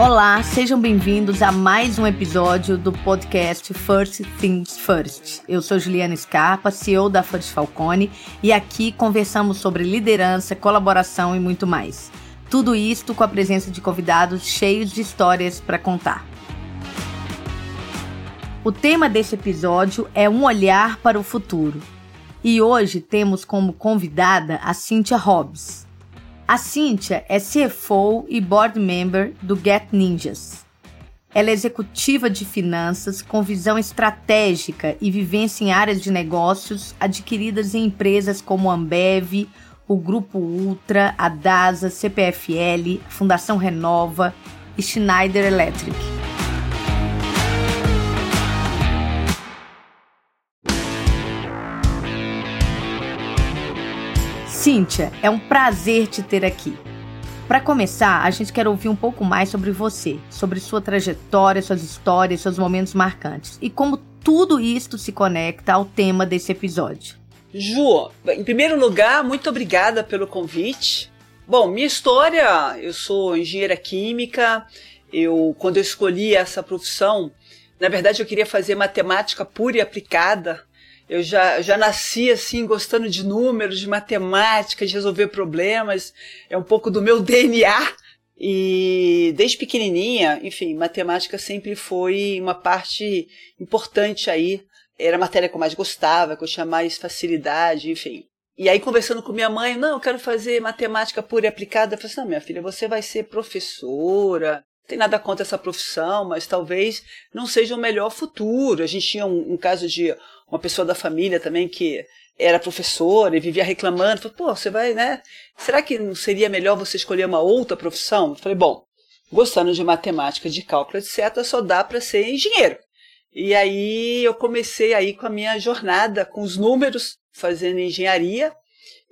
Olá, sejam bem-vindos a mais um episódio do podcast First Things First. Eu sou Juliana Scarpa, CEO da First Falcone, e aqui conversamos sobre liderança, colaboração e muito mais. Tudo isto com a presença de convidados cheios de histórias para contar. O tema deste episódio é um olhar para o futuro. E hoje temos como convidada a Cynthia Hobbs. A Cynthia é CFO e board member do Get Ninjas. Ela é executiva de finanças com visão estratégica e vivência em áreas de negócios adquiridas em empresas como Ambev, o Grupo Ultra, a DASA, CPFL, Fundação Renova e Schneider Electric. Cíntia, é um prazer te ter aqui. Para começar, a gente quer ouvir um pouco mais sobre você, sobre sua trajetória, suas histórias, seus momentos marcantes e como tudo isto se conecta ao tema desse episódio. Ju, em primeiro lugar, muito obrigada pelo convite. Bom, minha história, eu sou engenheira química. Eu, quando eu escolhi essa profissão, na verdade eu queria fazer matemática pura e aplicada, eu já, já nasci assim, gostando de números, de matemática, de resolver problemas. É um pouco do meu DNA. E desde pequenininha, enfim, matemática sempre foi uma parte importante aí. Era a matéria que eu mais gostava, que eu tinha mais facilidade, enfim. E aí, conversando com minha mãe, não, eu quero fazer matemática pura e aplicada. Eu falei assim, não, minha filha, você vai ser professora, tem nada contra essa profissão, mas talvez não seja o melhor futuro. A gente tinha um, um caso de uma pessoa da família também que era professora e vivia reclamando. Falei, pô, você vai, né? Será que não seria melhor você escolher uma outra profissão? Eu falei, bom, gostando de matemática, de cálculo, etc., só dá para ser engenheiro. E aí eu comecei aí com a minha jornada com os números, fazendo engenharia.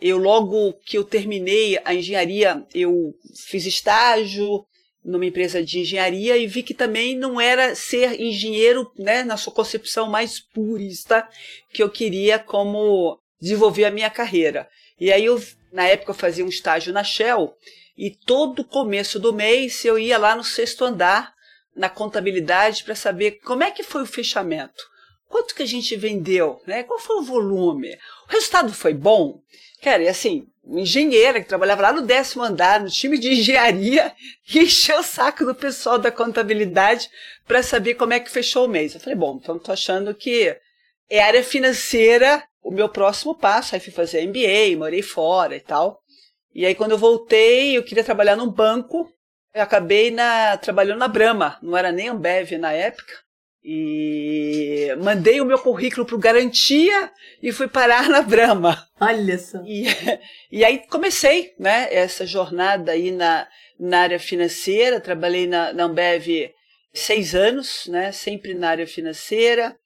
Eu logo que eu terminei a engenharia, eu fiz estágio, numa empresa de engenharia e vi que também não era ser engenheiro, né, na sua concepção mais purista que eu queria como desenvolver a minha carreira. E aí eu na época eu fazia um estágio na Shell e todo começo do mês eu ia lá no sexto andar na contabilidade para saber como é que foi o fechamento. Quanto que a gente vendeu, né? Qual foi o volume? O resultado foi bom? Cara, e assim, engenheira que trabalhava lá no décimo andar, no time de engenharia, e encheu o saco do pessoal da contabilidade para saber como é que fechou o mês. Eu falei, bom, então tô achando que é área financeira o meu próximo passo. Aí fui fazer MBA, morei fora e tal. E aí quando eu voltei, eu queria trabalhar num banco. Eu acabei na, trabalhando na Brama, não era nem Ambev na época. E mandei o meu currículo para o Garantia e fui parar na Brama. Olha só. E, e aí comecei né, essa jornada aí na, na área financeira. Trabalhei na, na Ambev seis anos, né, sempre na área financeira.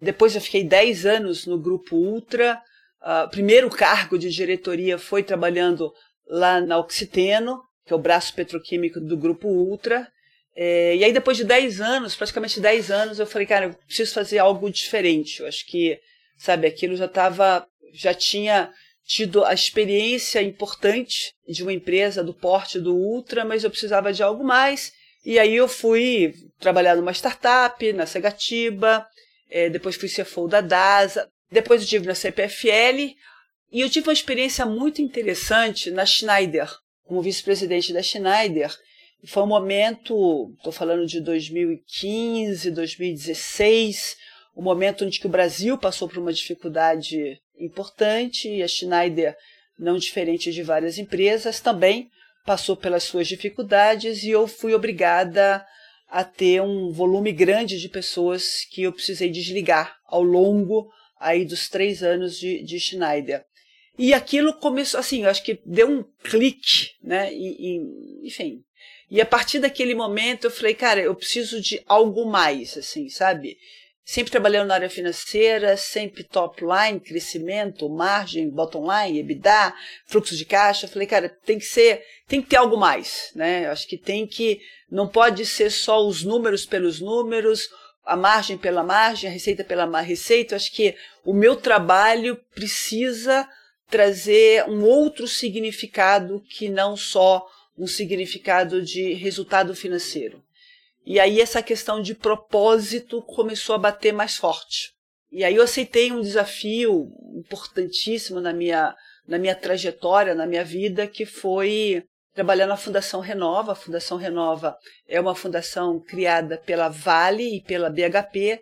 Depois eu fiquei dez anos no Grupo Ultra. Uh, primeiro cargo de diretoria foi trabalhando lá na Oxiteno, que é o braço petroquímico do Grupo Ultra. É, e aí, depois de 10 anos, praticamente 10 anos, eu falei, cara, eu preciso fazer algo diferente. Eu acho que, sabe, aquilo já estava, já tinha tido a experiência importante de uma empresa do porte do Ultra, mas eu precisava de algo mais. E aí eu fui trabalhar numa startup, na Segatiba, é, depois fui CFO da DASA, depois eu tive na CPFL, e eu tive uma experiência muito interessante na Schneider, como vice-presidente da Schneider, foi um momento, estou falando de 2015, 2016, um momento onde que o Brasil passou por uma dificuldade importante e a Schneider, não diferente de várias empresas, também passou pelas suas dificuldades e eu fui obrigada a ter um volume grande de pessoas que eu precisei desligar ao longo aí dos três anos de, de Schneider. E aquilo começou, assim, eu acho que deu um clique, né? E, e, enfim, e a partir daquele momento eu falei, cara, eu preciso de algo mais, assim, sabe? Sempre trabalhando na área financeira, sempre top line, crescimento, margem, bottom line, EBITDA, fluxo de caixa. Eu falei, cara, tem que ser, tem que ter algo mais, né? Eu acho que tem que, não pode ser só os números pelos números, a margem pela margem, a receita pela receita. Eu acho que o meu trabalho precisa trazer um outro significado que não só um significado de resultado financeiro. E aí essa questão de propósito começou a bater mais forte. E aí eu aceitei um desafio importantíssimo na minha, na minha trajetória, na minha vida, que foi trabalhar na Fundação Renova. A Fundação Renova é uma fundação criada pela Vale e pela BHP,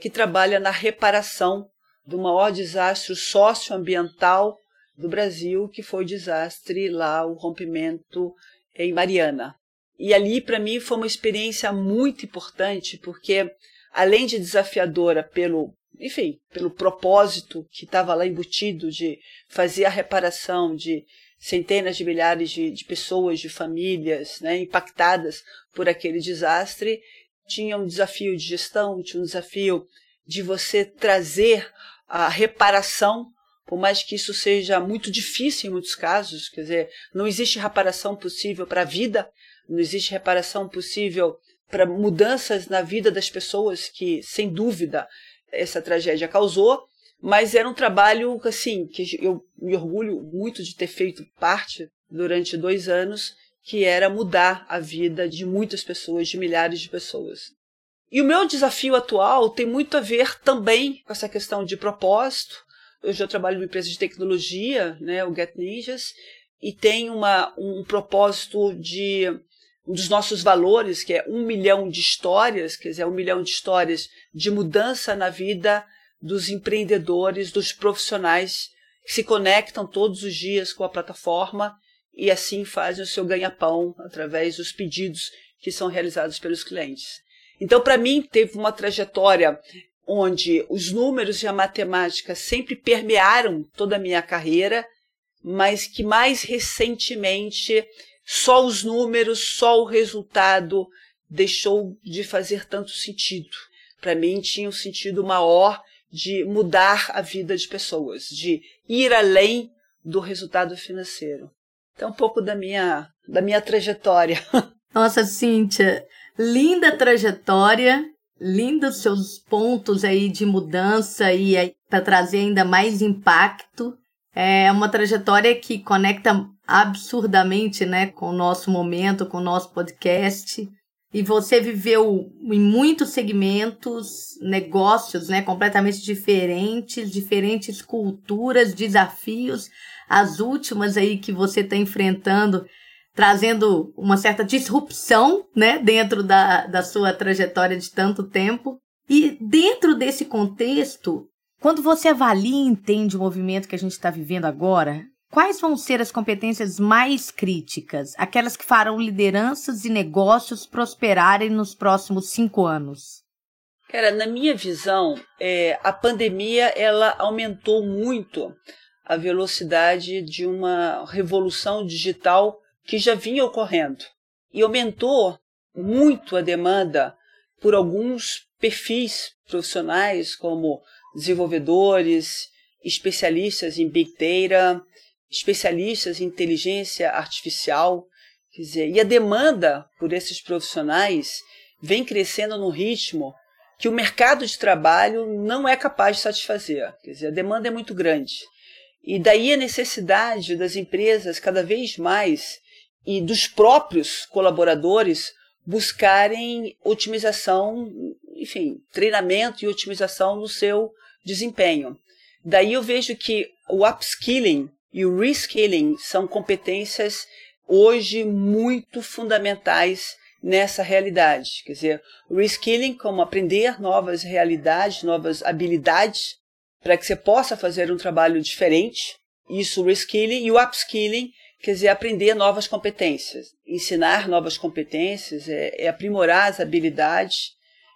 que trabalha na reparação do maior desastre socioambiental do Brasil, que foi o desastre lá, o rompimento em Mariana. E ali, para mim, foi uma experiência muito importante, porque além de desafiadora pelo, enfim, pelo propósito que estava lá embutido de fazer a reparação de centenas de milhares de, de pessoas, de famílias né, impactadas por aquele desastre, tinha um desafio de gestão, tinha um desafio de você trazer a reparação por mais que isso seja muito difícil em muitos casos, quer dizer, não existe reparação possível para a vida, não existe reparação possível para mudanças na vida das pessoas que, sem dúvida, essa tragédia causou, mas era um trabalho assim que eu me orgulho muito de ter feito parte durante dois anos, que era mudar a vida de muitas pessoas, de milhares de pessoas. E o meu desafio atual tem muito a ver também com essa questão de propósito, eu já trabalho numa empresa de tecnologia, né, o Get Ninjas, e tem uma, um propósito de um dos nossos valores, que é um milhão de histórias, quer dizer, um milhão de histórias de mudança na vida dos empreendedores, dos profissionais que se conectam todos os dias com a plataforma e assim fazem o seu ganha-pão através dos pedidos que são realizados pelos clientes. Então, para mim, teve uma trajetória onde os números e a matemática sempre permearam toda a minha carreira, mas que mais recentemente só os números, só o resultado deixou de fazer tanto sentido. Para mim tinha um sentido maior de mudar a vida de pessoas, de ir além do resultado financeiro. Então, um pouco da minha, da minha trajetória. Nossa, Cíntia, linda trajetória lindos seus pontos aí de mudança e para trazer ainda mais impacto. É uma trajetória que conecta absurdamente, né, com o nosso momento, com o nosso podcast. E você viveu em muitos segmentos, negócios, né, completamente diferentes, diferentes culturas, desafios. As últimas aí que você está enfrentando trazendo uma certa disrupção, né, dentro da, da sua trajetória de tanto tempo. E dentro desse contexto, quando você avalia e entende o movimento que a gente está vivendo agora, quais vão ser as competências mais críticas, aquelas que farão lideranças e negócios prosperarem nos próximos cinco anos? Cara, na minha visão, é, a pandemia ela aumentou muito a velocidade de uma revolução digital que já vinha ocorrendo e aumentou muito a demanda por alguns perfis profissionais, como desenvolvedores, especialistas em Big Data, especialistas em inteligência artificial. Quer dizer, e a demanda por esses profissionais vem crescendo num ritmo que o mercado de trabalho não é capaz de satisfazer. Quer dizer, a demanda é muito grande. E daí a necessidade das empresas cada vez mais e dos próprios colaboradores buscarem otimização, enfim, treinamento e otimização no seu desempenho. Daí eu vejo que o upskilling e o reskilling são competências hoje muito fundamentais nessa realidade. Quer dizer, o reskilling como aprender novas realidades, novas habilidades para que você possa fazer um trabalho diferente. Isso o reskilling e o upskilling quer dizer, aprender novas competências. Ensinar novas competências é, é aprimorar as habilidades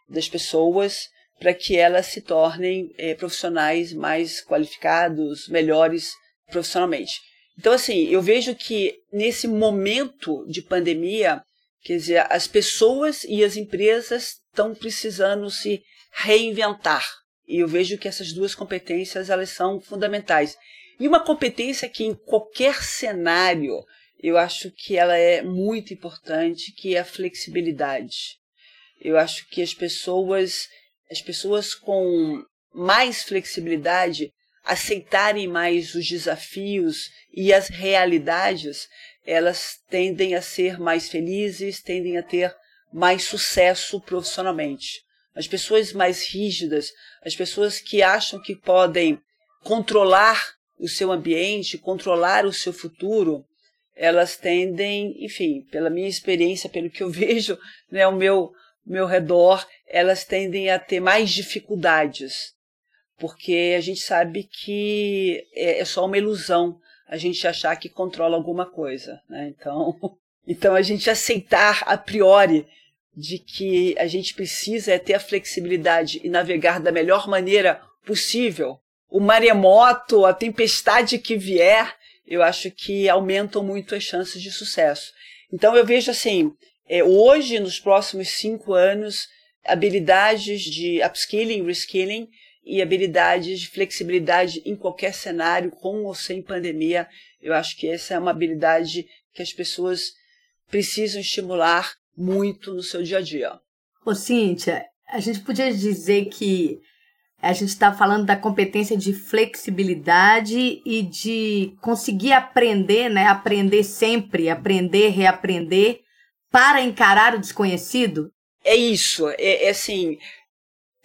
das pessoas para que elas se tornem é, profissionais mais qualificados, melhores profissionalmente. Então, assim, eu vejo que nesse momento de pandemia, quer dizer, as pessoas e as empresas estão precisando se reinventar. E eu vejo que essas duas competências elas são fundamentais. E uma competência que em qualquer cenário eu acho que ela é muito importante, que é a flexibilidade. Eu acho que as pessoas, as pessoas com mais flexibilidade aceitarem mais os desafios e as realidades, elas tendem a ser mais felizes, tendem a ter mais sucesso profissionalmente. As pessoas mais rígidas, as pessoas que acham que podem controlar o seu ambiente, controlar o seu futuro, elas tendem, enfim, pela minha experiência, pelo que eu vejo, né, ao meu, meu redor, elas tendem a ter mais dificuldades, porque a gente sabe que é, é só uma ilusão a gente achar que controla alguma coisa, né? Então, então a gente aceitar a priori de que a gente precisa é ter a flexibilidade e navegar da melhor maneira possível. O maremoto, a tempestade que vier, eu acho que aumentam muito as chances de sucesso. Então eu vejo assim, é, hoje, nos próximos cinco anos, habilidades de upskilling, reskilling e habilidades de flexibilidade em qualquer cenário, com ou sem pandemia, eu acho que essa é uma habilidade que as pessoas precisam estimular muito no seu dia a dia. Ô, Cíntia, a gente podia dizer que a gente está falando da competência de flexibilidade e de conseguir aprender, né? Aprender sempre, aprender, reaprender para encarar o desconhecido? É isso. É, é assim.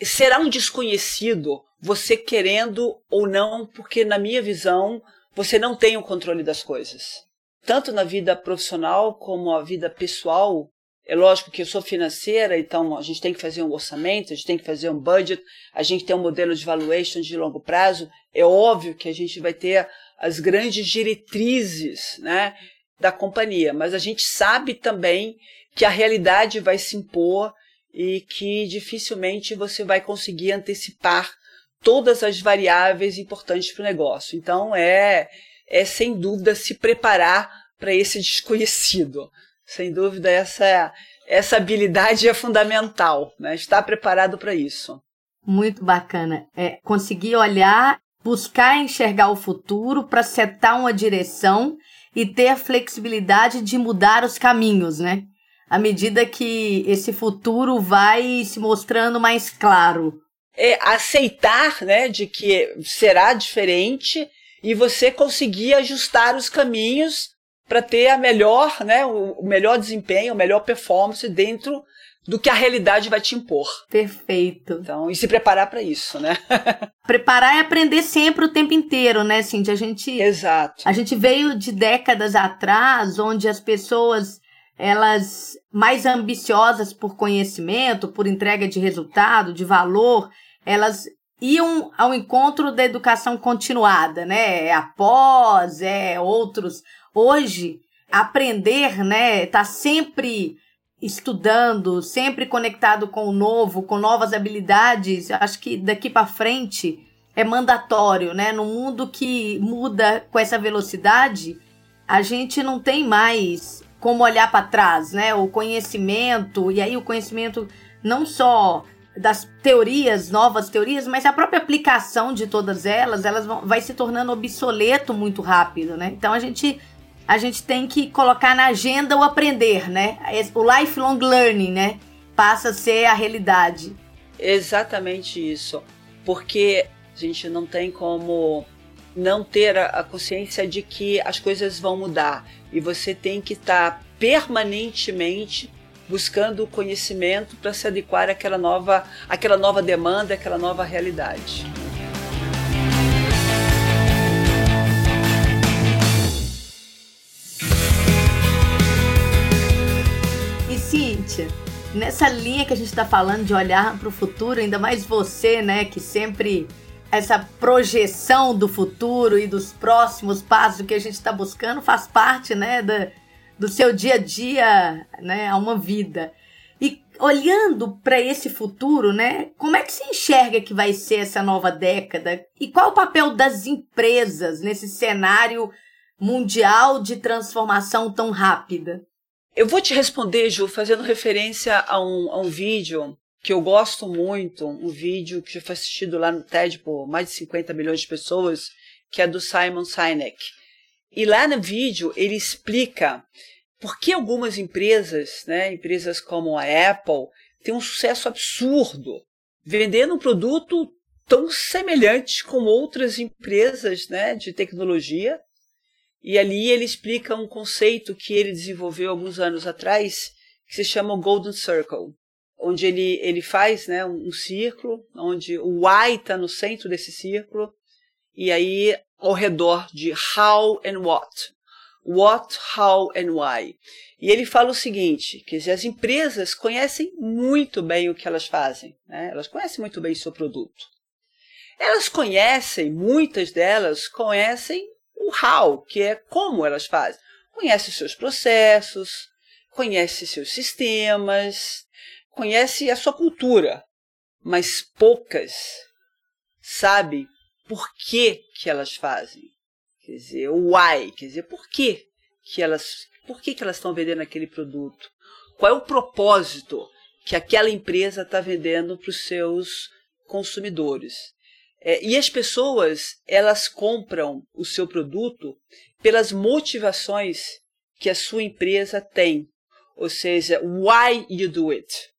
Será um desconhecido você querendo ou não, porque na minha visão você não tem o controle das coisas. Tanto na vida profissional como a vida pessoal, é lógico que eu sou financeira, então a gente tem que fazer um orçamento, a gente tem que fazer um budget, a gente tem um modelo de valuation de longo prazo. É óbvio que a gente vai ter as grandes diretrizes né, da companhia, mas a gente sabe também que a realidade vai se impor e que dificilmente você vai conseguir antecipar todas as variáveis importantes para o negócio. Então é, é sem dúvida se preparar para esse desconhecido. Sem dúvida, essa, essa habilidade é fundamental, né? estar preparado para isso. Muito bacana. É conseguir olhar, buscar enxergar o futuro para setar uma direção e ter a flexibilidade de mudar os caminhos, né? À medida que esse futuro vai se mostrando mais claro. É aceitar, né, de que será diferente e você conseguir ajustar os caminhos para ter a melhor, né, o melhor desempenho, a melhor performance dentro do que a realidade vai te impor. Perfeito. Então, e se preparar para isso, né? preparar e aprender sempre o tempo inteiro, né, Cintia? A gente Exato. A gente veio de décadas atrás onde as pessoas elas mais ambiciosas por conhecimento, por entrega de resultado, de valor, elas iam ao encontro da educação continuada, né? É após, é outros hoje aprender, né, tá sempre estudando, sempre conectado com o novo, com novas habilidades, acho que daqui para frente é mandatório, né? No mundo que muda com essa velocidade, a gente não tem mais como olhar para trás, né? O conhecimento, e aí o conhecimento não só das teorias, novas teorias, mas a própria aplicação de todas elas, elas vão, vai se tornando obsoleto muito rápido, né? Então a gente a gente tem que colocar na agenda o aprender, né? O lifelong learning, né? Passa a ser a realidade. Exatamente isso. Porque a gente não tem como não ter a consciência de que as coisas vão mudar e você tem que estar permanentemente buscando o conhecimento para se adequar àquela nova, àquela nova demanda, àquela nova realidade. Nessa linha que a gente está falando de olhar para o futuro, ainda mais você, né, que sempre essa projeção do futuro e dos próximos passos que a gente está buscando faz parte, né, da, do seu dia a dia, né, a uma vida. E olhando para esse futuro, né, como é que se enxerga que vai ser essa nova década? E qual o papel das empresas nesse cenário mundial de transformação tão rápida? Eu vou te responder, Ju, fazendo referência a um, a um vídeo que eu gosto muito, um vídeo que já foi assistido lá no TED por mais de 50 milhões de pessoas, que é do Simon Sinek. E lá no vídeo ele explica por que algumas empresas, né, empresas como a Apple, têm um sucesso absurdo, vendendo um produto tão semelhante com outras empresas né, de tecnologia, E ali ele explica um conceito que ele desenvolveu alguns anos atrás, que se chama Golden Circle, onde ele, ele faz né, um, um círculo, onde o why está no centro desse círculo, e aí ao redor de how and what. What, how and why. E ele fala o seguinte, que as empresas conhecem muito bem o que elas fazem, né? elas conhecem muito bem o seu produto. Elas conhecem, muitas delas conhecem o how, que é como elas fazem. Conhece os seus processos, conhece seus sistemas, conhece a sua cultura, mas poucas sabem por que, que elas fazem. Quer dizer, o why, quer dizer, por que, que elas, por que, que elas estão vendendo aquele produto? Qual é o propósito que aquela empresa está vendendo para os seus consumidores? É, e as pessoas, elas compram o seu produto pelas motivações que a sua empresa tem. Ou seja, why you do it.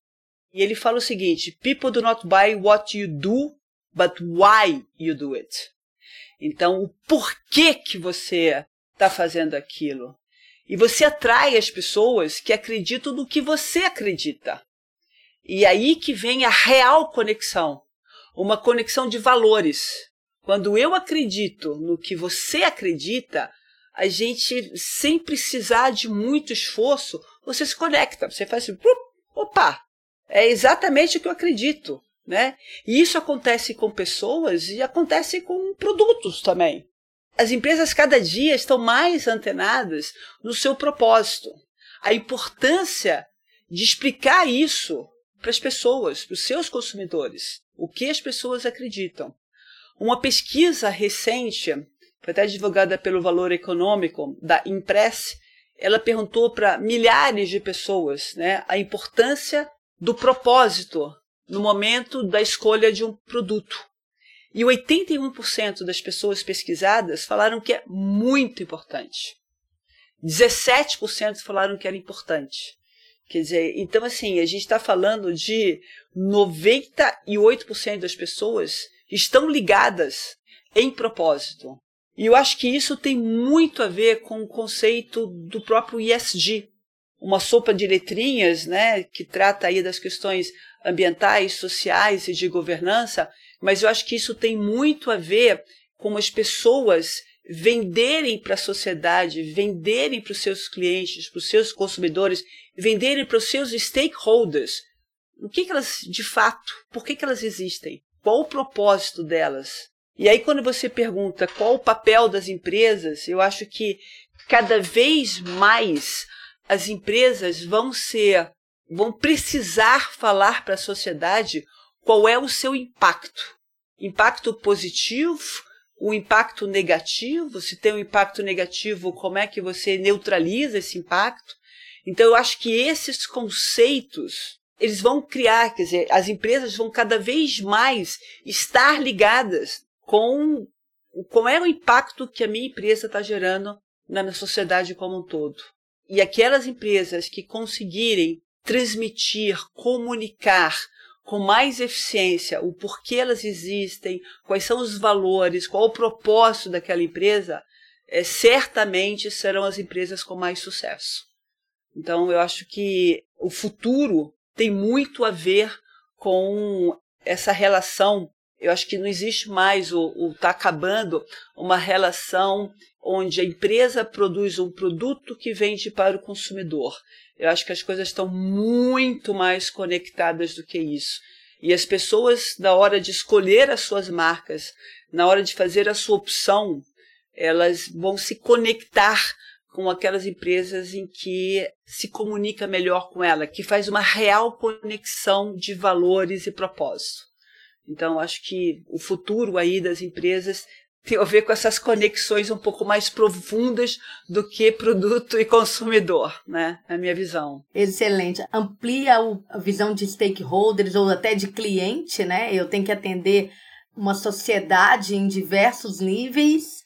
E ele fala o seguinte: People do not buy what you do, but why you do it. Então, o porquê que você está fazendo aquilo. E você atrai as pessoas que acreditam no que você acredita. E aí que vem a real conexão uma conexão de valores. Quando eu acredito no que você acredita, a gente, sem precisar de muito esforço, você se conecta. Você faz assim, opa, é exatamente o que eu acredito. Né? E isso acontece com pessoas e acontece com produtos também. As empresas cada dia estão mais antenadas no seu propósito. A importância de explicar isso para as pessoas, para os seus consumidores o que as pessoas acreditam. Uma pesquisa recente, foi até divulgada pelo Valor Econômico, da Impress, ela perguntou para milhares de pessoas né, a importância do propósito no momento da escolha de um produto. E 81% das pessoas pesquisadas falaram que é muito importante. 17% falaram que era importante. Quer dizer, então assim, a gente está falando de 98% das pessoas estão ligadas em propósito. E eu acho que isso tem muito a ver com o conceito do próprio ESG, uma sopa de letrinhas, né, que trata aí das questões ambientais, sociais e de governança, mas eu acho que isso tem muito a ver com as pessoas venderem para a sociedade, venderem para os seus clientes, para os seus consumidores, venderem para os seus stakeholders. O que, que elas, de fato, por que, que elas existem? Qual o propósito delas? E aí, quando você pergunta qual o papel das empresas, eu acho que cada vez mais as empresas vão ser, vão precisar falar para a sociedade qual é o seu impacto. Impacto positivo, o impacto negativo, se tem um impacto negativo, como é que você neutraliza esse impacto. Então, eu acho que esses conceitos eles vão criar, quer dizer, as empresas vão cada vez mais estar ligadas com qual é o impacto que a minha empresa está gerando na sociedade como um todo. E aquelas empresas que conseguirem transmitir, comunicar com mais eficiência o porquê elas existem, quais são os valores, qual o propósito daquela empresa, é, certamente serão as empresas com mais sucesso. Então, eu acho que o futuro tem muito a ver com essa relação. Eu acho que não existe mais, o está acabando, uma relação onde a empresa produz um produto que vende para o consumidor. Eu acho que as coisas estão muito mais conectadas do que isso. E as pessoas, na hora de escolher as suas marcas, na hora de fazer a sua opção, elas vão se conectar com aquelas empresas em que se comunica melhor com ela, que faz uma real conexão de valores e propósito. Então, acho que o futuro aí das empresas tem a ver com essas conexões um pouco mais profundas do que produto e consumidor, né? Na minha visão. Excelente. Amplia a visão de stakeholders ou até de cliente, né? Eu tenho que atender uma sociedade em diversos níveis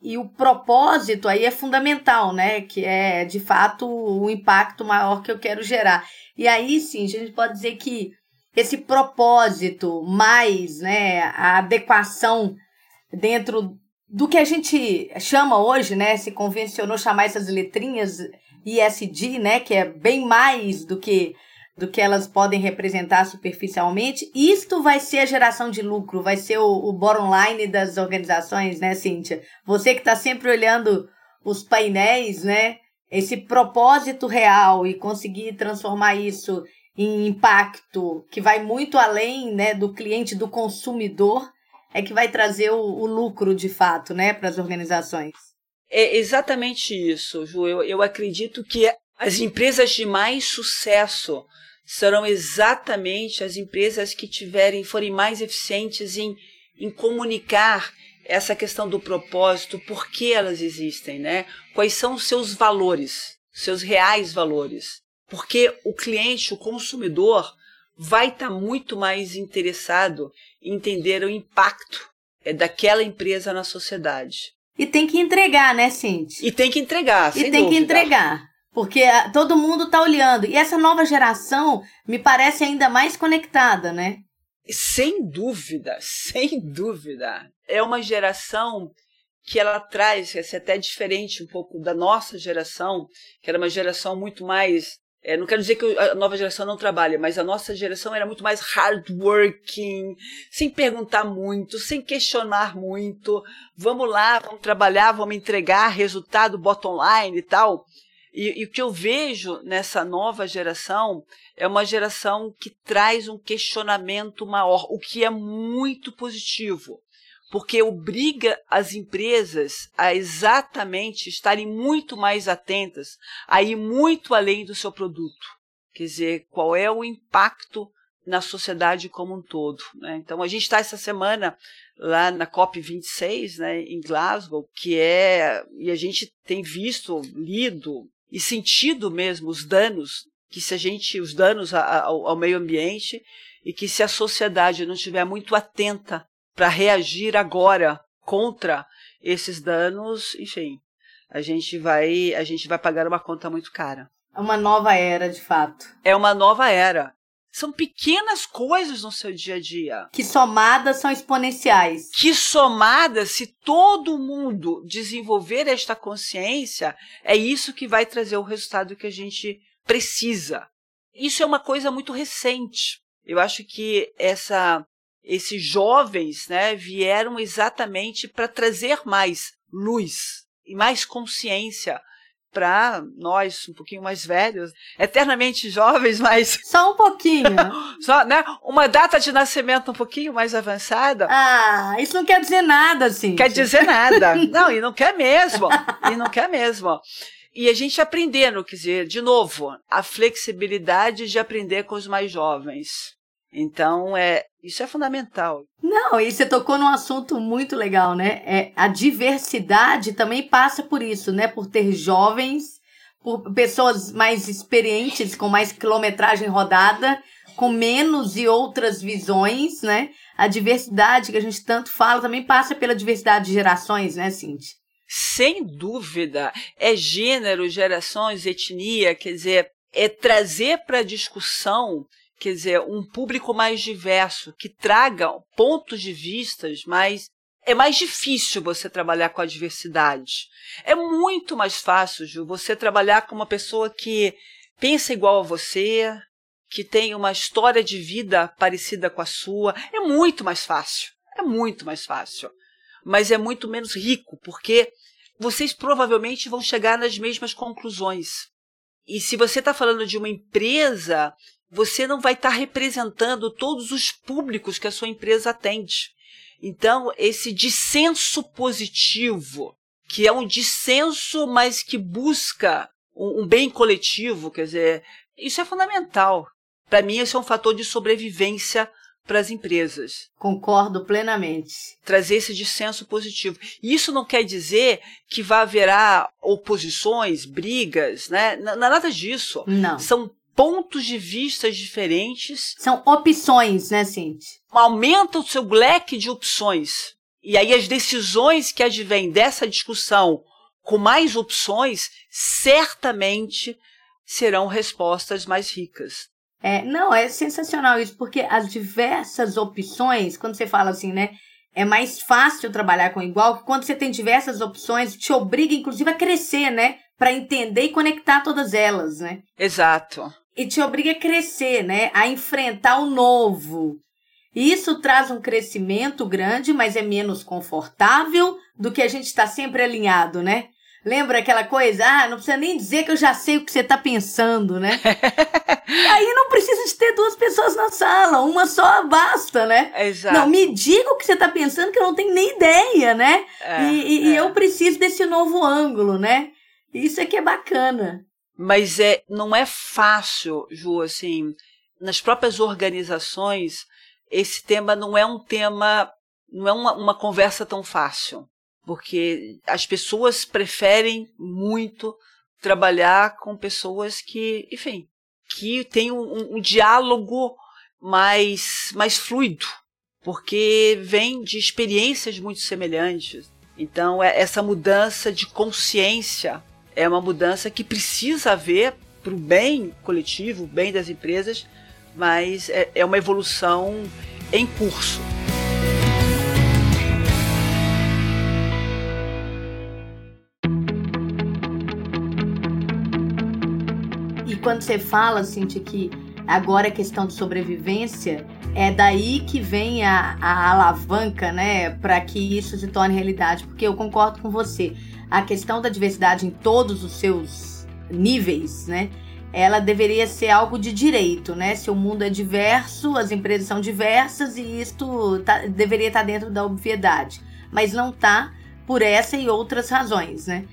e o propósito aí é fundamental, né? Que é de fato o impacto maior que eu quero gerar. E aí sim, a gente pode dizer que esse propósito mais, né, a adequação dentro do que a gente chama hoje, né, se convencionou chamar essas letrinhas ISD, né, que é bem mais do que do que elas podem representar superficialmente. Isto vai ser a geração de lucro, vai ser o, o bottom line das organizações, né, Cíntia? Você que está sempre olhando os painéis, né? Esse propósito real e conseguir transformar isso em impacto que vai muito além né, do cliente, do consumidor, é que vai trazer o, o lucro de fato né, para as organizações. É exatamente isso, Ju. Eu, eu acredito que as empresas de mais sucesso serão exatamente as empresas que tiverem, forem mais eficientes em, em comunicar essa questão do propósito, por que elas existem, né? Quais são os seus valores, seus reais valores. Porque o cliente, o consumidor, vai estar tá muito mais interessado em entender o impacto é, daquela empresa na sociedade. E tem que entregar, né, Cintia? E tem que entregar, E tem dúvida. que entregar. Porque ah, todo mundo está olhando. E essa nova geração me parece ainda mais conectada, né? Sem dúvida, sem dúvida. É uma geração que ela traz, é até diferente um pouco da nossa geração, que era uma geração muito mais. É, não quero dizer que a nova geração não trabalha, mas a nossa geração era muito mais hardworking, sem perguntar muito, sem questionar muito. Vamos lá, vamos trabalhar, vamos entregar resultado bottom line e tal. E, e, o que eu vejo nessa nova geração é uma geração que traz um questionamento maior, o que é muito positivo, porque obriga as empresas a exatamente estarem muito mais atentas, a ir muito além do seu produto. Quer dizer, qual é o impacto na sociedade como um todo. Né? Então, a gente está essa semana lá na COP26, né, em Glasgow, que é. E a gente tem visto, lido, e sentido mesmo os danos que se a gente os danos ao, ao meio ambiente e que se a sociedade não estiver muito atenta para reagir agora contra esses danos, enfim, a gente vai a gente vai pagar uma conta muito cara. É uma nova era, de fato. É uma nova era. São pequenas coisas no seu dia a dia. Que somadas são exponenciais. Que somadas, se todo mundo desenvolver esta consciência, é isso que vai trazer o resultado que a gente precisa. Isso é uma coisa muito recente. Eu acho que essa, esses jovens né, vieram exatamente para trazer mais luz e mais consciência para nós um pouquinho mais velhos, eternamente jovens, mas só um pouquinho, só, né? Uma data de nascimento um pouquinho mais avançada. Ah, isso não quer dizer nada, assim. Quer dizer nada. não, e não quer mesmo. E não quer mesmo. E a gente aprendendo, quer dizer, de novo, a flexibilidade de aprender com os mais jovens. Então, é, isso é fundamental. Não, e você tocou num assunto muito legal, né? É, a diversidade também passa por isso, né? Por ter jovens, por pessoas mais experientes, com mais quilometragem rodada, com menos e outras visões, né? A diversidade que a gente tanto fala também passa pela diversidade de gerações, né, Cintia? Sem dúvida. É gênero, gerações, etnia, quer dizer, é trazer para a discussão quer dizer, um público mais diverso, que traga pontos de vistas mais. É mais difícil você trabalhar com a diversidade. É muito mais fácil, Ju, você trabalhar com uma pessoa que pensa igual a você, que tem uma história de vida parecida com a sua. É muito mais fácil. É muito mais fácil. Mas é muito menos rico, porque vocês provavelmente vão chegar nas mesmas conclusões. E se você está falando de uma empresa você não vai estar tá representando todos os públicos que a sua empresa atende. Então, esse dissenso positivo, que é um dissenso, mas que busca um, um bem coletivo, quer dizer, isso é fundamental. Para mim, esse é um fator de sobrevivência para as empresas. Concordo plenamente. Trazer esse dissenso positivo. Isso não quer dizer que vai haverá oposições, brigas, né? Não, não é nada disso. Não. São pontos de vista diferentes. São opções, né, Cintia? Aumenta o seu leque de opções. E aí as decisões que advêm dessa discussão com mais opções, certamente serão respostas mais ricas. É, não, é sensacional isso, porque as diversas opções, quando você fala assim, né? é mais fácil trabalhar com igual, que quando você tem diversas opções, te obriga, inclusive, a crescer, né? Para entender e conectar todas elas, né? Exato. E te obriga a crescer, né? A enfrentar o novo. E isso traz um crescimento grande, mas é menos confortável do que a gente está sempre alinhado, né? Lembra aquela coisa? Ah, não precisa nem dizer que eu já sei o que você está pensando, né? Aí não precisa de ter duas pessoas na sala, uma só basta, né? Exato. Não, me diga o que você está pensando que eu não tenho nem ideia, né? É, e, e, é. e eu preciso desse novo ângulo, né? Isso é que é bacana. Mas é, não é fácil, Ju, assim, nas próprias organizações, esse tema não é um tema, não é uma, uma conversa tão fácil porque as pessoas preferem muito trabalhar com pessoas que, enfim, que têm um, um, diálogo mais, mais fluido, porque vem de experiências muito semelhantes. Então, é, essa mudança de consciência é uma mudança que precisa haver para o bem coletivo, o bem das empresas, mas é, é uma evolução em curso. quando você fala, Cintia, que agora a questão de sobrevivência, é daí que vem a, a alavanca, né, para que isso se torne realidade. Porque eu concordo com você. A questão da diversidade em todos os seus níveis, né, ela deveria ser algo de direito, né? Se o mundo é diverso, as empresas são diversas e isto tá, deveria estar dentro da obviedade. Mas não está por essa e outras razões, né?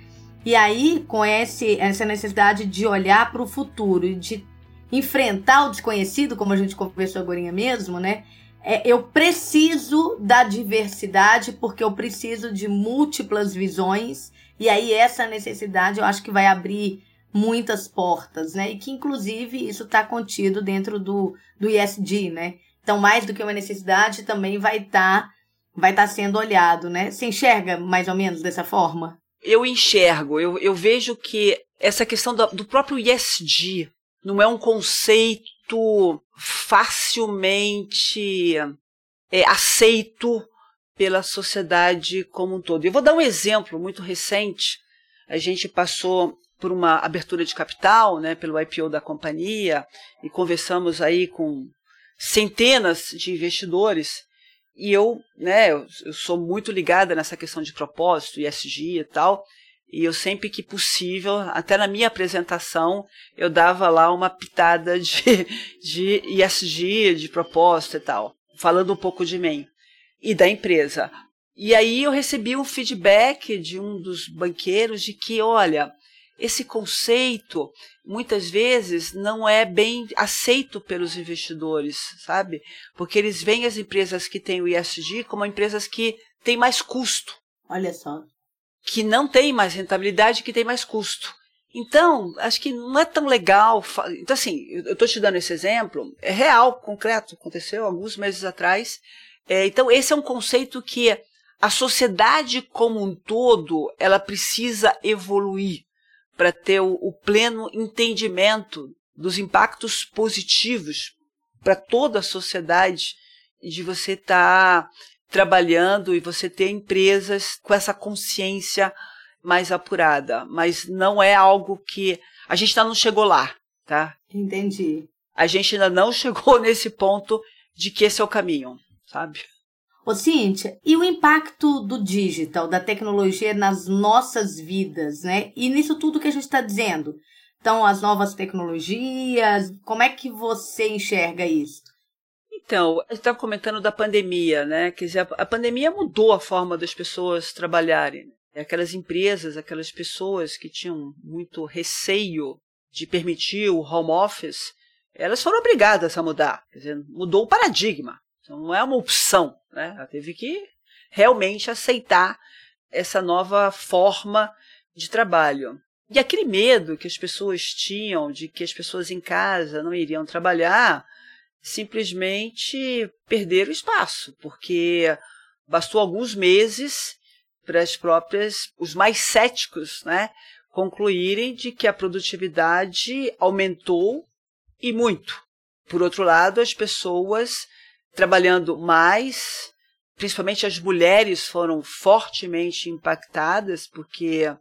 E aí, com esse, essa necessidade de olhar para o futuro e de enfrentar o desconhecido, como a gente conversou agora mesmo, né? É, eu preciso da diversidade porque eu preciso de múltiplas visões e aí essa necessidade eu acho que vai abrir muitas portas, né? E que inclusive isso está contido dentro do, do ISD, né? Então mais do que uma necessidade também vai estar tá, vai tá sendo olhado, né? Você enxerga mais ou menos dessa forma? eu enxergo, eu, eu vejo que essa questão do, do próprio ESG não é um conceito facilmente é, aceito pela sociedade como um todo. Eu vou dar um exemplo muito recente. A gente passou por uma abertura de capital, né, pelo IPO da companhia, e conversamos aí com centenas de investidores. E eu, né, eu, sou muito ligada nessa questão de propósito, ESG e tal. E eu sempre que possível, até na minha apresentação, eu dava lá uma pitada de, de ESG, de propósito e tal, falando um pouco de mim e da empresa. E aí eu recebi um feedback de um dos banqueiros de que, olha, esse conceito muitas vezes não é bem aceito pelos investidores, sabe? Porque eles veem as empresas que têm o ESG como empresas que têm mais custo. Olha só. Que não têm mais rentabilidade, que têm mais custo. Então, acho que não é tão legal. Então, assim, eu estou te dando esse exemplo, é real, concreto, aconteceu alguns meses atrás. É, então, esse é um conceito que a sociedade como um todo ela precisa evoluir para ter o, o pleno entendimento dos impactos positivos para toda a sociedade de você estar tá trabalhando e você ter empresas com essa consciência mais apurada, mas não é algo que a gente ainda não chegou lá, tá? Entendi. A gente ainda não chegou nesse ponto de que esse é o caminho, sabe? Ô, Cíntia, e o impacto do digital, da tecnologia nas nossas vidas, né? E nisso tudo que a gente está dizendo. Então, as novas tecnologias, como é que você enxerga isso? Então, gente estava comentando da pandemia, né? Quer dizer, a pandemia mudou a forma das pessoas trabalharem. Aquelas empresas, aquelas pessoas que tinham muito receio de permitir o home office, elas foram obrigadas a mudar. Quer dizer, mudou o paradigma. Então não é uma opção, né? Ela teve que realmente aceitar essa nova forma de trabalho. E aquele medo que as pessoas tinham de que as pessoas em casa não iriam trabalhar, simplesmente perderam espaço, porque bastou alguns meses para as próprias, os mais céticos, né, concluírem de que a produtividade aumentou e muito. Por outro lado, as pessoas trabalhando mais, principalmente as mulheres foram fortemente impactadas, porque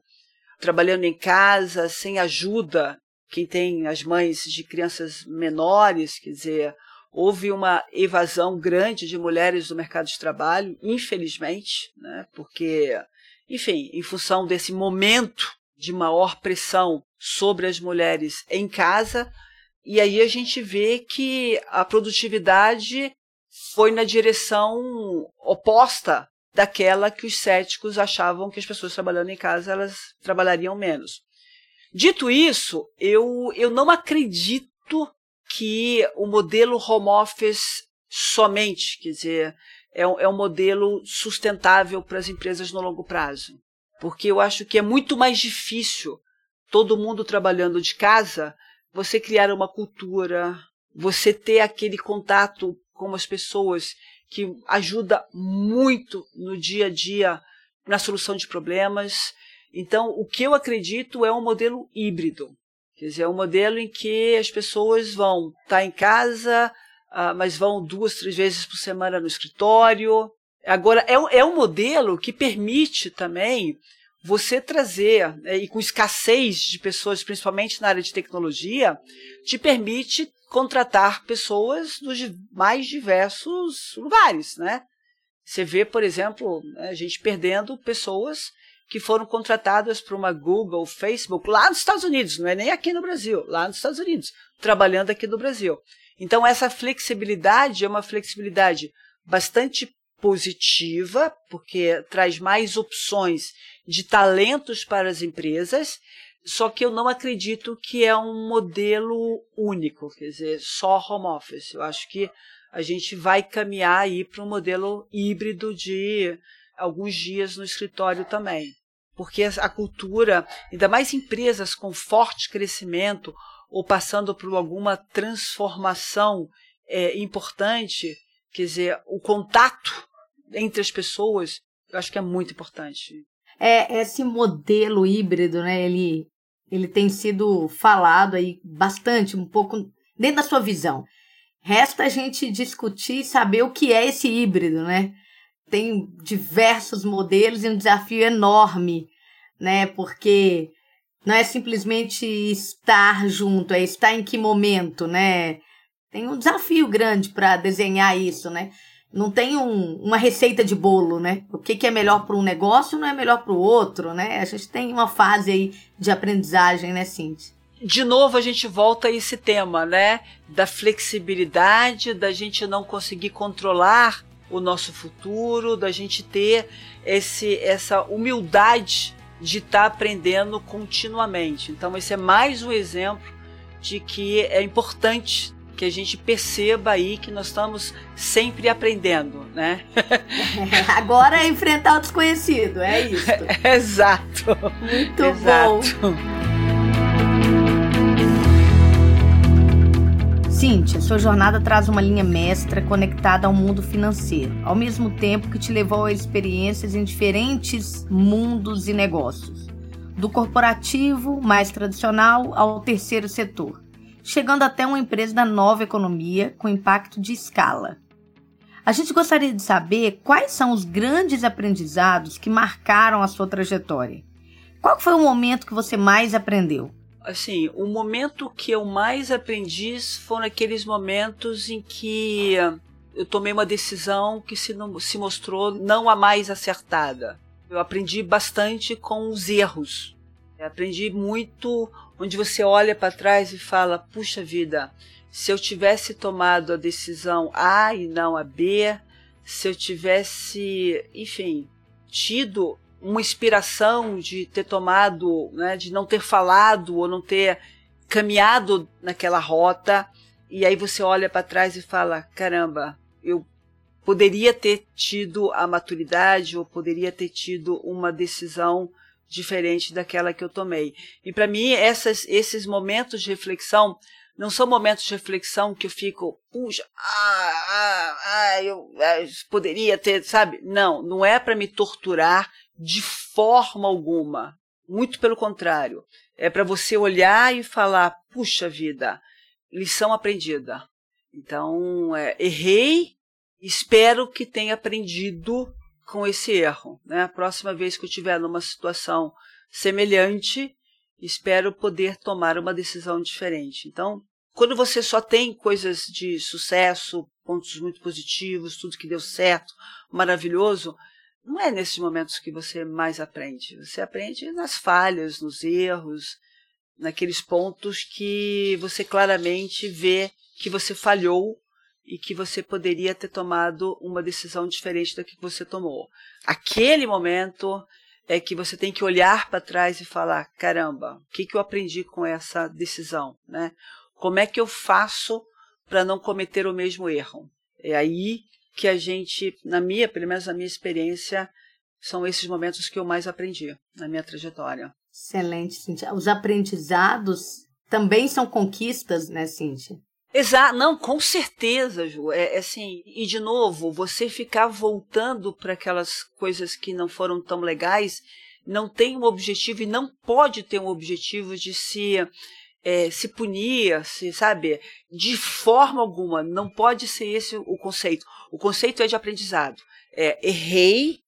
trabalhando em casa, sem ajuda, quem tem as mães de crianças menores, quer dizer, houve uma evasão grande de mulheres do mercado de trabalho, infelizmente, né, porque, enfim, em função desse momento de maior pressão sobre as mulheres em casa, e aí a gente vê que a produtividade foi na direção oposta daquela que os céticos achavam que as pessoas trabalhando em casa elas trabalhariam menos. Dito isso, eu, eu não acredito que o modelo home office somente, quer dizer, é um, é um modelo sustentável para as empresas no longo prazo. Porque eu acho que é muito mais difícil todo mundo trabalhando de casa, você criar uma cultura, você ter aquele contato com as pessoas que ajuda muito no dia a dia na solução de problemas. Então, o que eu acredito é um modelo híbrido. Quer dizer, é um modelo em que as pessoas vão estar tá em casa, uh, mas vão duas, três vezes por semana no escritório. Agora, é, é um modelo que permite também você trazer, né, e com escassez de pessoas, principalmente na área de tecnologia, te permite contratar pessoas dos mais diversos lugares, né? Você vê, por exemplo, né, a gente perdendo pessoas que foram contratadas por uma Google, Facebook, lá nos Estados Unidos, não é nem aqui no Brasil, lá nos Estados Unidos, trabalhando aqui no Brasil. Então, essa flexibilidade é uma flexibilidade bastante positiva, porque traz mais opções de talentos para as empresas, só que eu não acredito que é um modelo único, quer dizer, só home office. Eu acho que a gente vai caminhar aí para um modelo híbrido de alguns dias no escritório também. Porque a cultura, ainda mais empresas com forte crescimento ou passando por alguma transformação é, importante, quer dizer, o contato entre as pessoas, eu acho que é muito importante. É, esse modelo híbrido, né? Ele ele tem sido falado aí bastante, um pouco dentro da sua visão. Resta a gente discutir e saber o que é esse híbrido, né? Tem diversos modelos e um desafio enorme, né? Porque não é simplesmente estar junto, é estar em que momento, né? Tem um desafio grande para desenhar isso, né? Não tem um, uma receita de bolo, né? O que, que é melhor para um negócio não é melhor para o outro, né? A gente tem uma fase aí de aprendizagem, né, Cintia? De novo a gente volta a esse tema, né? Da flexibilidade, da gente não conseguir controlar o nosso futuro, da gente ter esse, essa humildade de estar tá aprendendo continuamente. Então, esse é mais um exemplo de que é importante que a gente perceba aí que nós estamos sempre aprendendo, né? Agora é enfrentar o desconhecido, é isso. Exato. Muito Exato. bom. Cíntia, sua jornada traz uma linha mestra conectada ao mundo financeiro, ao mesmo tempo que te levou a experiências em diferentes mundos e negócios, do corporativo mais tradicional ao terceiro setor chegando até uma empresa da nova economia com impacto de escala. A gente gostaria de saber quais são os grandes aprendizados que marcaram a sua trajetória. Qual foi o momento que você mais aprendeu? Assim, o momento que eu mais aprendi foram aqueles momentos em que eu tomei uma decisão que se, não, se mostrou não a mais acertada. Eu aprendi bastante com os erros. Eu aprendi muito onde você olha para trás e fala: puxa vida, se eu tivesse tomado a decisão A e não a B, se eu tivesse, enfim, tido uma inspiração de ter tomado, né, de não ter falado ou não ter caminhado naquela rota, e aí você olha para trás e fala: caramba, eu poderia ter tido a maturidade ou poderia ter tido uma decisão diferente daquela que eu tomei. E para mim, essas, esses momentos de reflexão não são momentos de reflexão que eu fico, puxa, ah, ah, ah eu, eu poderia ter, sabe? Não, não é para me torturar de forma alguma. Muito pelo contrário. É para você olhar e falar, puxa vida, lição aprendida. Então, é, errei espero que tenha aprendido com esse erro. Né? A próxima vez que eu estiver numa situação semelhante, espero poder tomar uma decisão diferente. Então, quando você só tem coisas de sucesso, pontos muito positivos, tudo que deu certo, maravilhoso, não é nesses momentos que você mais aprende. Você aprende nas falhas, nos erros, naqueles pontos que você claramente vê que você falhou e que você poderia ter tomado uma decisão diferente da que você tomou. Aquele momento é que você tem que olhar para trás e falar: caramba, o que, que eu aprendi com essa decisão? Né? Como é que eu faço para não cometer o mesmo erro? É aí que a gente, na minha, pelo menos na minha experiência, são esses momentos que eu mais aprendi na minha trajetória. Excelente, Cíntia. Os aprendizados também são conquistas, né, Cíntia? Exato, não, com certeza, Ju. É, é assim, e de novo, você ficar voltando para aquelas coisas que não foram tão legais, não tem um objetivo e não pode ter um objetivo de se é, se punir, se, sabe? De forma alguma, não pode ser esse o conceito. O conceito é de aprendizado. É, errei,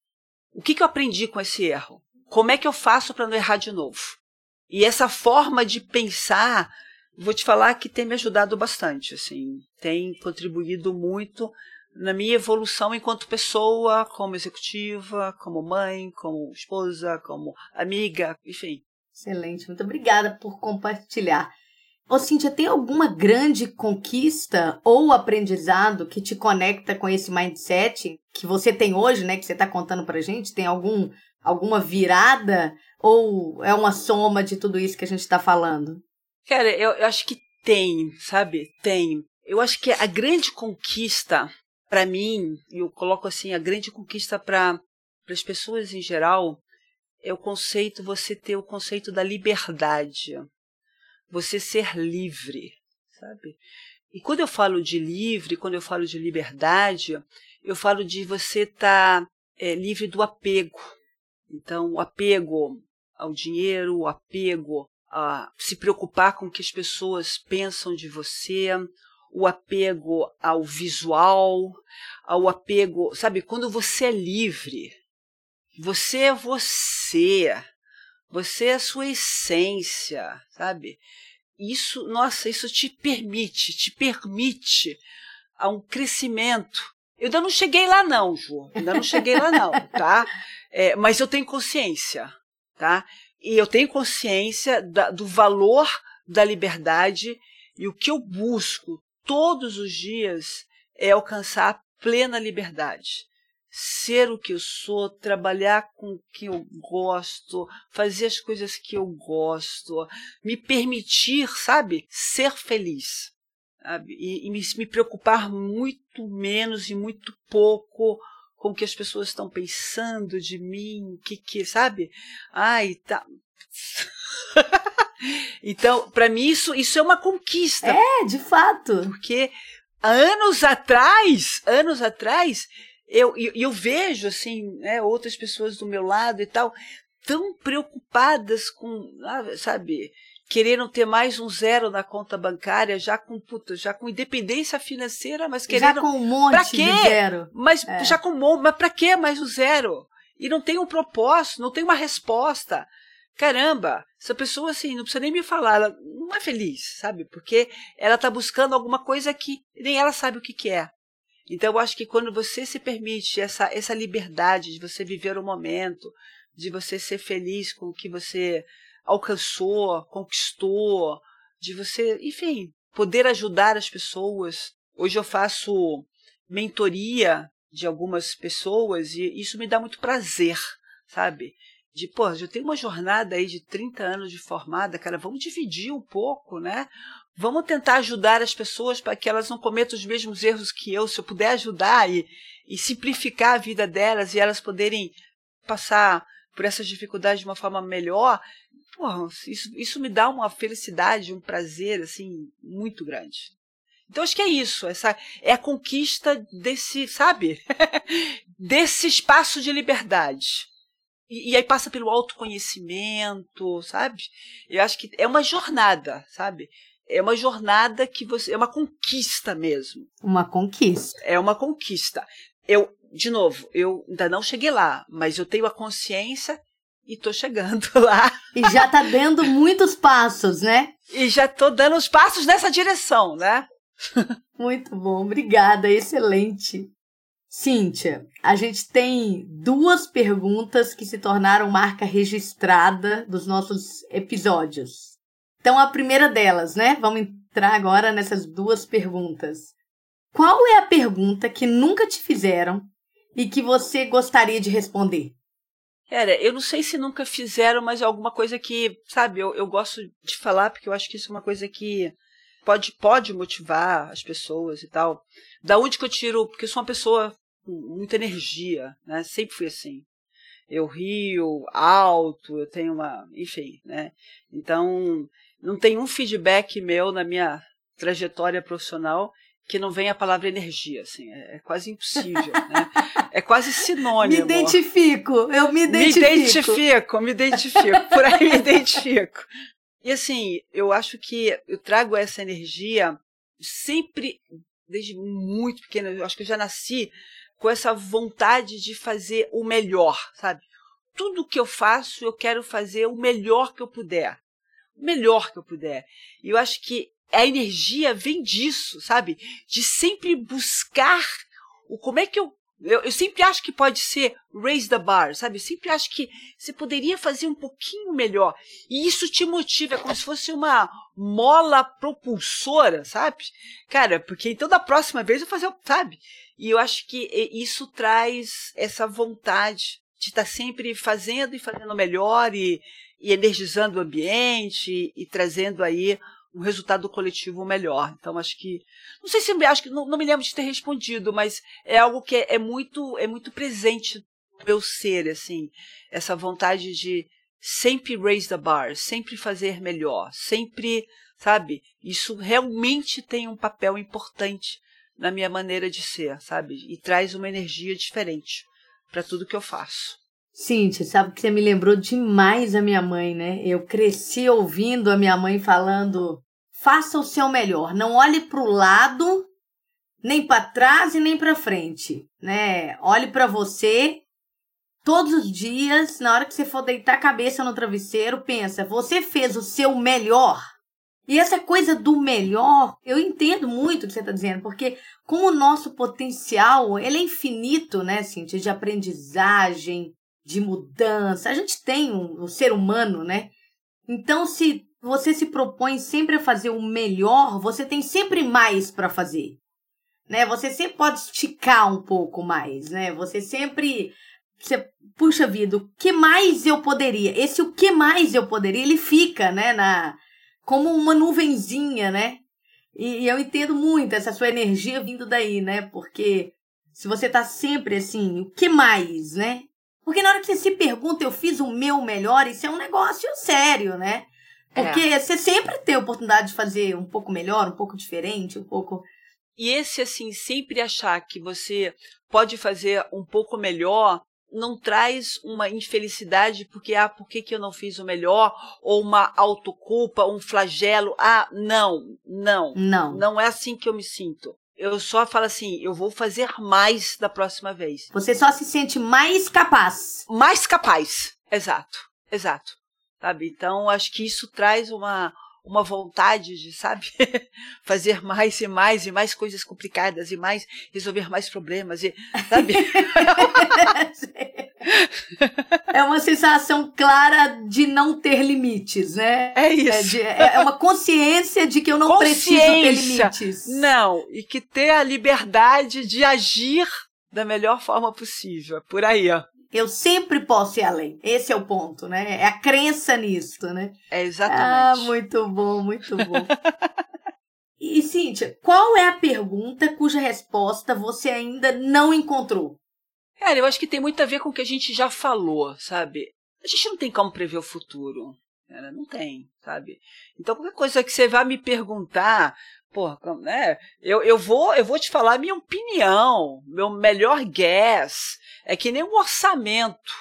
o que, que eu aprendi com esse erro? Como é que eu faço para não errar de novo? E essa forma de pensar vou te falar que tem me ajudado bastante, assim, tem contribuído muito na minha evolução enquanto pessoa, como executiva, como mãe, como esposa, como amiga, enfim. Excelente, muito obrigada por compartilhar. Ô, Cíntia, tem alguma grande conquista ou aprendizado que te conecta com esse mindset que você tem hoje, né? Que você está contando pra gente? Tem algum, alguma virada ou é uma soma de tudo isso que a gente está falando? Cara, eu, eu acho que tem, sabe? Tem. Eu acho que a grande conquista para mim, e eu coloco assim, a grande conquista para as pessoas em geral, é o conceito, você ter o conceito da liberdade. Você ser livre, sabe? E quando eu falo de livre, quando eu falo de liberdade, eu falo de você estar tá, é, livre do apego. Então, o apego ao dinheiro, o apego se preocupar com o que as pessoas pensam de você, o apego ao visual, ao apego, sabe, quando você é livre, você é você, você é a sua essência, sabe? Isso, nossa, isso te permite, te permite a um crescimento. Eu ainda não cheguei lá não, Ju, ainda não cheguei lá não, tá? É, mas eu tenho consciência, tá? E eu tenho consciência da, do valor da liberdade e o que eu busco todos os dias é alcançar plena liberdade. Ser o que eu sou, trabalhar com o que eu gosto, fazer as coisas que eu gosto, me permitir, sabe, ser feliz. Sabe? E, e me, me preocupar muito menos e muito pouco com o que as pessoas estão pensando de mim, que que, sabe? Ai, tá. então, para mim isso isso é uma conquista. É, de fato. Porque anos atrás, anos atrás, eu, eu, eu vejo assim, né, outras pessoas do meu lado e tal, tão preocupadas com, ah, sabe, querendo ter mais um zero na conta bancária, já com puta, já com independência financeira, mas querendo. Já com um monte pra quê? de zero. Mas é. já com um monte, mas para que mais um zero? E não tem um propósito, não tem uma resposta. Caramba, essa pessoa assim, não precisa nem me falar, ela não é feliz, sabe? Porque ela está buscando alguma coisa que nem ela sabe o que, que é. Então eu acho que quando você se permite essa, essa liberdade de você viver o momento, de você ser feliz com o que você alcançou, conquistou, de você, enfim, poder ajudar as pessoas. Hoje eu faço mentoria de algumas pessoas e isso me dá muito prazer, sabe? De, pô, eu tenho uma jornada aí de 30 anos de formada, cara, vamos dividir um pouco, né? Vamos tentar ajudar as pessoas para que elas não cometam os mesmos erros que eu, se eu puder ajudar e, e simplificar a vida delas e elas poderem passar por essas dificuldades de uma forma melhor, porra, isso, isso me dá uma felicidade, um prazer, assim, muito grande. Então acho que é isso, essa é a conquista desse, sabe? desse espaço de liberdade. E, e, aí passa pelo autoconhecimento, sabe? Eu acho que é uma jornada, sabe? é uma jornada que você. É uma conquista mesmo. Uma conquista. É uma conquista. Eu, de novo, eu ainda não cheguei lá, mas eu tenho a consciência e tô chegando lá. E já tá dando muitos passos, né? E já tô dando os passos nessa direção, né? Muito bom, obrigada, excelente. Cíntia, a gente tem duas perguntas que se tornaram marca registrada dos nossos episódios. Então, a primeira delas, né? Vamos entrar agora nessas duas perguntas. Qual é a pergunta que nunca te fizeram e que você gostaria de responder? Era, eu não sei se nunca fizeram, mas é alguma coisa que, sabe, eu, eu gosto de falar, porque eu acho que isso é uma coisa que pode, pode motivar as pessoas e tal. Da onde que eu tiro, porque eu sou uma pessoa com muita energia, né? Sempre fui assim. Eu rio alto, eu tenho uma, enfim, né? Então, não tem um feedback meu na minha trajetória profissional que não venha a palavra energia, assim, é, é quase impossível, né? É quase sinônimo. Me identifico, eu me identifico. Me identifico, me identifico, por aí me identifico. E assim, eu acho que eu trago essa energia sempre, desde muito pequena, eu acho que eu já nasci com essa vontade de fazer o melhor, sabe? Tudo que eu faço, eu quero fazer o melhor que eu puder. O melhor que eu puder. E eu acho que a energia vem disso, sabe? De sempre buscar o como é que eu eu, eu, sempre acho que pode ser raise the bar, sabe? Eu sempre acho que você poderia fazer um pouquinho melhor. E isso te motiva, é como se fosse uma mola propulsora, sabe? Cara, porque então da próxima vez eu fazer, sabe? E eu acho que isso traz essa vontade de estar tá sempre fazendo e fazendo melhor e, e energizando o ambiente e, e trazendo aí um resultado coletivo melhor. Então acho que não sei se acho que não, não, me lembro de ter respondido, mas é algo que é, é muito é muito presente no meu ser assim, essa vontade de sempre raise the bar, sempre fazer melhor, sempre, sabe? Isso realmente tem um papel importante na minha maneira de ser, sabe? E traz uma energia diferente para tudo que eu faço. Cíntia, sabe que você me lembrou demais a minha mãe, né? Eu cresci ouvindo a minha mãe falando: faça o seu melhor, não olhe para o lado, nem para trás e nem para frente, né? Olhe para você todos os dias, na hora que você for deitar a cabeça no travesseiro, pensa: você fez o seu melhor. E essa coisa do melhor, eu entendo muito o que você está dizendo, porque como o nosso potencial ele é infinito, né, Cintia, de aprendizagem, de mudança. A gente tem um, o ser humano, né? Então, se você se propõe sempre a fazer o melhor, você tem sempre mais para fazer. Né? Você sempre pode esticar um pouco mais, né? Você sempre você puxa vida, o que mais eu poderia? Esse o que mais eu poderia, ele fica, né, na como uma nuvenzinha, né? E, e eu entendo muito essa sua energia vindo daí, né? Porque se você tá sempre assim, o que mais, né? Porque na hora que você se pergunta, eu fiz o meu melhor, isso é um negócio sério, né? Porque é. você sempre tem a oportunidade de fazer um pouco melhor, um pouco diferente, um pouco. E esse, assim, sempre achar que você pode fazer um pouco melhor não traz uma infelicidade porque, ah, por que, que eu não fiz o melhor? Ou uma autoculpa, um flagelo. Ah, não, não. Não. Não é assim que eu me sinto. Eu só falo assim, eu vou fazer mais da próxima vez. Você só se sente mais capaz. Mais capaz, exato, exato. Sabe? Então, acho que isso traz uma, uma vontade de, sabe, fazer mais e mais e mais coisas complicadas e mais resolver mais problemas e, sabe? é uma sensação clara de não ter limites, né? É isso. É, de, é uma consciência de que eu não preciso ter limites. Não, e que ter a liberdade de agir da melhor forma possível. Por aí, ó. Eu sempre posso ir além. Esse é o ponto, né? É a crença nisso, né? É exatamente. Ah, muito bom, muito bom. e, Cíntia, qual é a pergunta cuja resposta você ainda não encontrou? Cara, eu acho que tem muito a ver com o que a gente já falou, sabe? A gente não tem como prever o futuro. Cara, não tem, sabe? Então, qualquer coisa que você vá me perguntar, porra, né? Eu, eu, vou, eu vou te falar a minha opinião, meu melhor guess. É que nem um orçamento.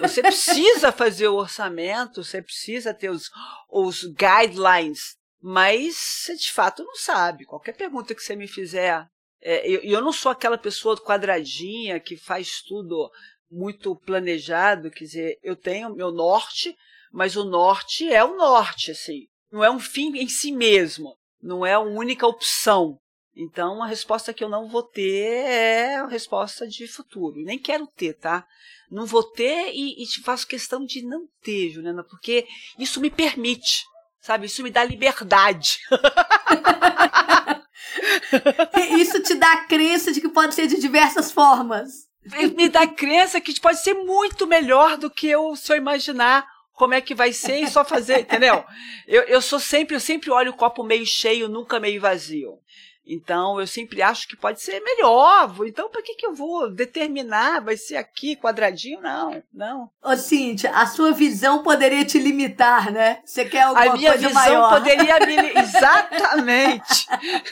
Você precisa fazer o orçamento, você precisa ter os, os guidelines mas você de fato não sabe. Qualquer pergunta que você me fizer, é, eu, eu não sou aquela pessoa quadradinha que faz tudo muito planejado, quer dizer, eu tenho meu norte, mas o norte é o norte, assim, não é um fim em si mesmo, não é a única opção. Então, a resposta que eu não vou ter é a resposta de futuro. Nem quero ter, tá? Não vou ter e, e te faço questão de não ter, Juliana, porque isso me permite, sabe? Isso me dá liberdade. isso te dá a crença de que pode ser de diversas formas. Me dá a crença que pode ser muito melhor do que eu, se eu imaginar como é que vai ser e só fazer, entendeu? Eu, eu sou sempre, eu sempre olho o copo meio cheio, nunca meio vazio. Então, eu sempre acho que pode ser melhor. Então, para que, que eu vou determinar? Vai ser aqui, quadradinho? Não, não. Ô, Cíntia, a sua visão poderia te limitar, né? Você quer alguma coisa maior. A minha visão poderia me... Exatamente.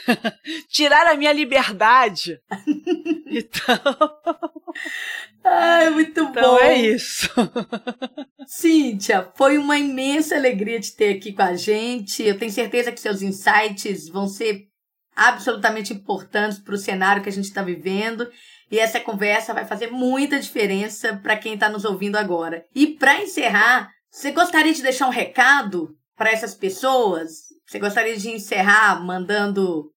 Tirar a minha liberdade. Então... Ai, muito então bom. Então é isso. Cíntia, foi uma imensa alegria te ter aqui com a gente. Eu tenho certeza que seus insights vão ser absolutamente importantes para o cenário que a gente está vivendo. E essa conversa vai fazer muita diferença para quem está nos ouvindo agora. E para encerrar, você gostaria de deixar um recado para essas pessoas? Você gostaria de encerrar mandando,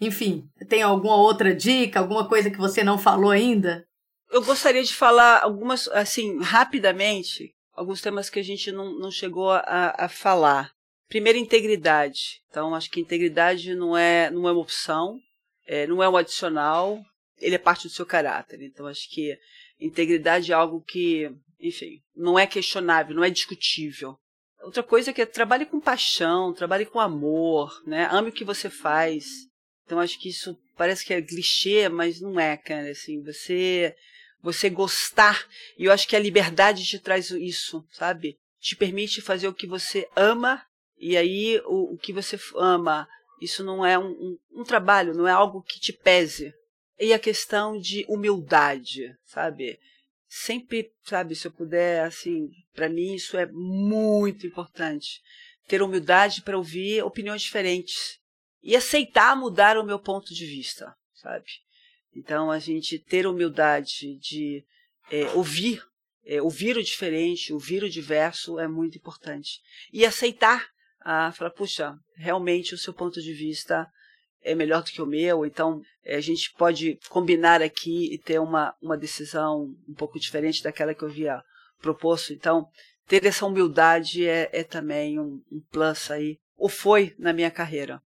enfim, tem alguma outra dica, alguma coisa que você não falou ainda? Eu gostaria de falar algumas, assim, rapidamente, alguns temas que a gente não, não chegou a, a falar. Primeiro, integridade. Então, acho que integridade não é, não é uma opção, é, não é um adicional, ele é parte do seu caráter. Então, acho que integridade é algo que, enfim, não é questionável, não é discutível. Outra coisa é que é, trabalhe com paixão, trabalhe com amor, né? Ame o que você faz. Então, acho que isso parece que é clichê, mas não é, cara. Assim, você, você gostar. E eu acho que a liberdade te traz isso, sabe? Te permite fazer o que você ama e aí, o, o que você ama, isso não é um, um, um trabalho, não é algo que te pese. E a questão de humildade, sabe? Sempre, sabe, se eu puder, assim, para mim isso é muito importante. Ter humildade para ouvir opiniões diferentes e aceitar mudar o meu ponto de vista, sabe? Então, a gente ter humildade de é, ouvir, é, ouvir o diferente, ouvir o diverso é muito importante. E aceitar a falar, puxa, realmente o seu ponto de vista é melhor do que o meu, então é, a gente pode combinar aqui e ter uma, uma decisão um pouco diferente daquela que eu havia proposto. Então, ter essa humildade é, é também um, um plus aí, ou foi na minha carreira.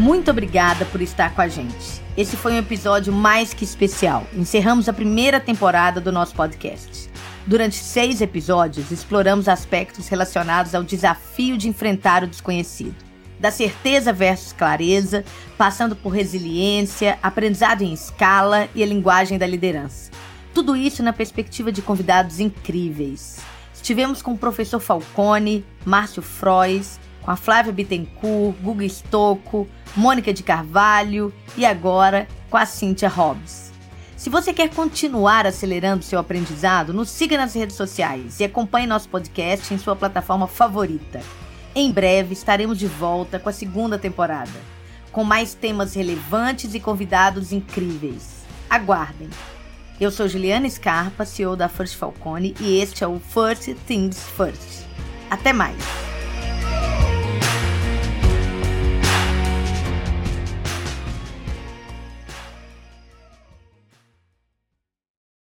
Muito obrigada por estar com a gente. Esse foi um episódio mais que especial. Encerramos a primeira temporada do nosso podcast. Durante seis episódios, exploramos aspectos relacionados ao desafio de enfrentar o desconhecido. Da certeza versus clareza, passando por resiliência, aprendizado em escala e a linguagem da liderança. Tudo isso na perspectiva de convidados incríveis. Estivemos com o professor Falcone, Márcio Frois, com a Flávia Bittencourt, Guga Stocco, Mônica de Carvalho e agora com a Cíntia Hobbs. Se você quer continuar acelerando seu aprendizado, nos siga nas redes sociais e acompanhe nosso podcast em sua plataforma favorita. Em breve estaremos de volta com a segunda temporada, com mais temas relevantes e convidados incríveis. Aguardem! Eu sou Juliana Scarpa, CEO da First Falcone, e este é o First Things First. Até mais!